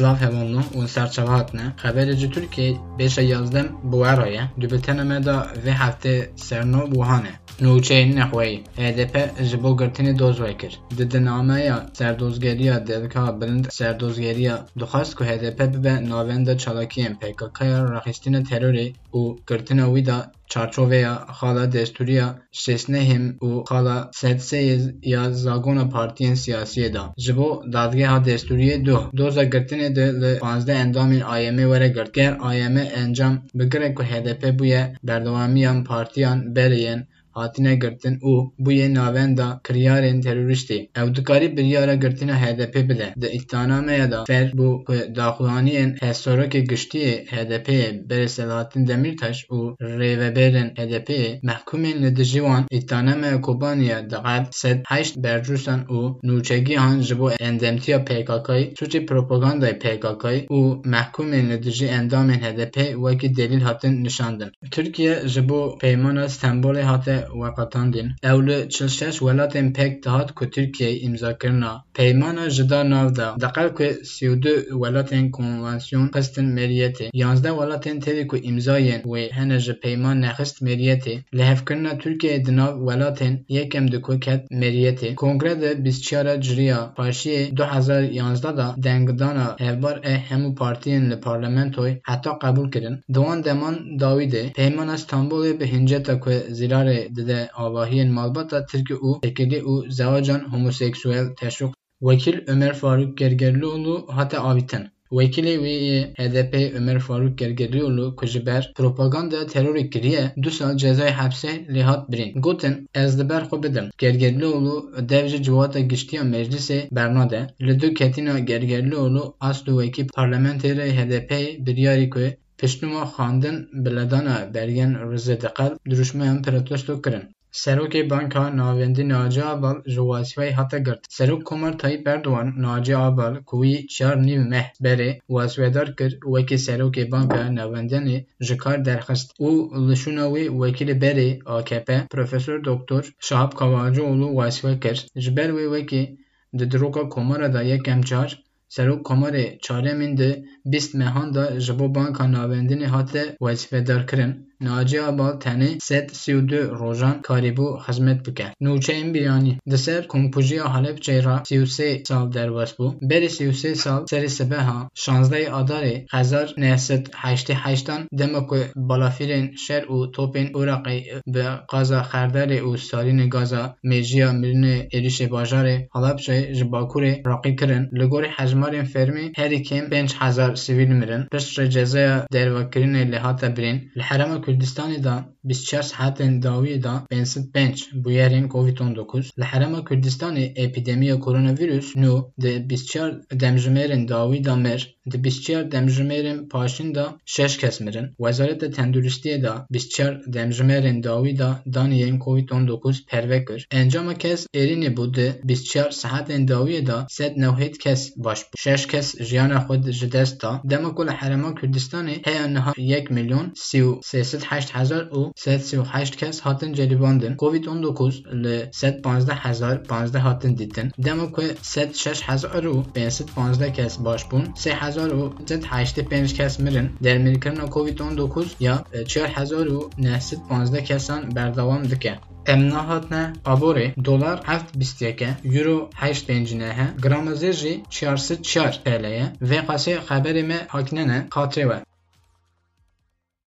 Slav hevalno un serçevahatne. Xeberê ji Tirkiyê bêşe yazdem bi weroye. Di bültena me de serno buhane. E. Nûçeyên Nexweyî HDP ji bo girtinê doz vekir. Di dinameya serdozgeriya devka bilind serdozgeriya dixwast ku HDP bibe navenda çalakiyên PKKya raxistina terorê û girtina wî da çarçoveya xala destûriya şêstnehêm û xala sedseyê ya zagona partiyên siyasiyê da. Ji bo dadgeha destûriyê duh doza girtinê de li panzdeh endamên AYMê were girt. Ger AYM encam bigire ku HDP bûye berdewamiya partiyan berê yên hatine girtin û bûyê navenda kiryarên terorîstê. Ew dikarî biryara girtina HDP bide. Di îddianameya de fer bû ku daxuyaniyên hevsorokê giştiyê HDP'yê berê Selahattin Demirtaş û rêveberên HDP'yê mehkumên li dijî wan îddianameya Kobaniya diqet sed heşt bercûsan û nûçegihan ji bo endamtiya PKK'yê suçê propagandayê PKK'yê û mehkumên li dijî endamên HDP wekî delîl hatin nişandin. Tirkiye ji bo peymana Stenbolê hate veqetandin. Ew li çil şeş welatên pek dihat ku Tirkiyeyê îmzakirina peymana ji da nav da. Diqel ku sî û du welatên konvansyon xistin meriyetê. Yanzdeh welatên tevî ku îmzayên wê hene ji peyman nexist meriyetê. Li hevkirina Tirkiyeyê di nav welatên yekem diku ket meriyetê. Kongre de bîstçara ciriya paşiyê du hezar yanzdeh da dengdana hevbar e hemû partiyên li parlamentoyê heta qebûl kirin. Di wan deman dawî de peymana Stenbolê bi hinceta ku zîrarê dide avahiyên malbata Tirki û tekilî û zewacan homoseksûel teşwîq Wekîl Ömer Faruk Gergerlioğlu hate avîtin. Wekîlê wê yê HDP Ömer Faruk Gergerlioğlu ku propagandaya terorê kiriye du sal cezayê hepsê lê hat birîn. Ez li ber xwe bidim. Gergerlioğlu dev ji civata giştiya meclisê bernade. Li du ketîna Gergerlioğlu asl û wekî parlamentêrê HDP'yê biryarî ku piştûma xwandin bi ledana bergên Rızê diqel duruşmeyan protesto kirin. Serokê Banka Navendî Naci Abal ji Wasfeyê hate girt. Serok Komar Tayyip Erdogan Naci Abal ku wî çar nîv meh berê waswedar kir wekî Serokê Banka Navendanê ji kar derxist û li şûna wê wekîlê berê AKP Profesör Doktor Şahap Kavacıoğlu wasfe kir. Ji ber wê wekî di diroka Komara da yekem car سرو کمر چاره میند بیست مهان دا جبو بانک نابندی هات وصفه در کرن ناجی ها با تنی ست سی و دو روژان کاری بو خزمت بکن نوچه این بیانی. دسر کمپوژی ها حالی بچه را سال در واس بو. بری سی و سال سری سبه ها. شانزده اداری خزار نیست حیشتی حیشتان دمکو بلافیرین شر و توپین او راقی به قازا خرداری و سالین گازا میجیا ملنه ایریش باجاری حالا بچه جباکوری راقی کرن. لگوری حجم hejmarên fermî herî kêm pênc hezar sivîl mirin. Pişt cezaya dervekirinê lê birîn. Li Herêma Kurdistanê de bîst çar saetên dawiyê de pênsid pênc bûyerên Covid-19 li Herêma Kurdistanê epîdemiya koronavîrus nû di bîst çar demjimêrên de mir di bîst çar demjimêrên paşîn de şeş kes mirin. Wezareta Tenduristiyê de bîst çar demjimêrên dawî de daniyên Covid-19 perve kir. Encama kes êrînê bû di bîst çar saetên dawiyê de sed newhêt kes baş bû. Şeş kes jiyana xwe ji dest da. Dema heya niha yek milyon sî û sêsed heşt hezar sed sî û kes hatin celîbandin. Covid-19 li sed panzdeh hezar panzdeh hatin dîtin. Dema ku sed şeş hezar û pênsid panzdeh kes baş bûn. Sê hezar 485 کس مرن در ملکرنا کووید 19 یا 4915 کسان بردوام دکه Əmna hatnə abore dolar 7.22, euro 8.5 nəhə, qramazı 404 TL-yə və qası xəbərimi hakinənə xatirə və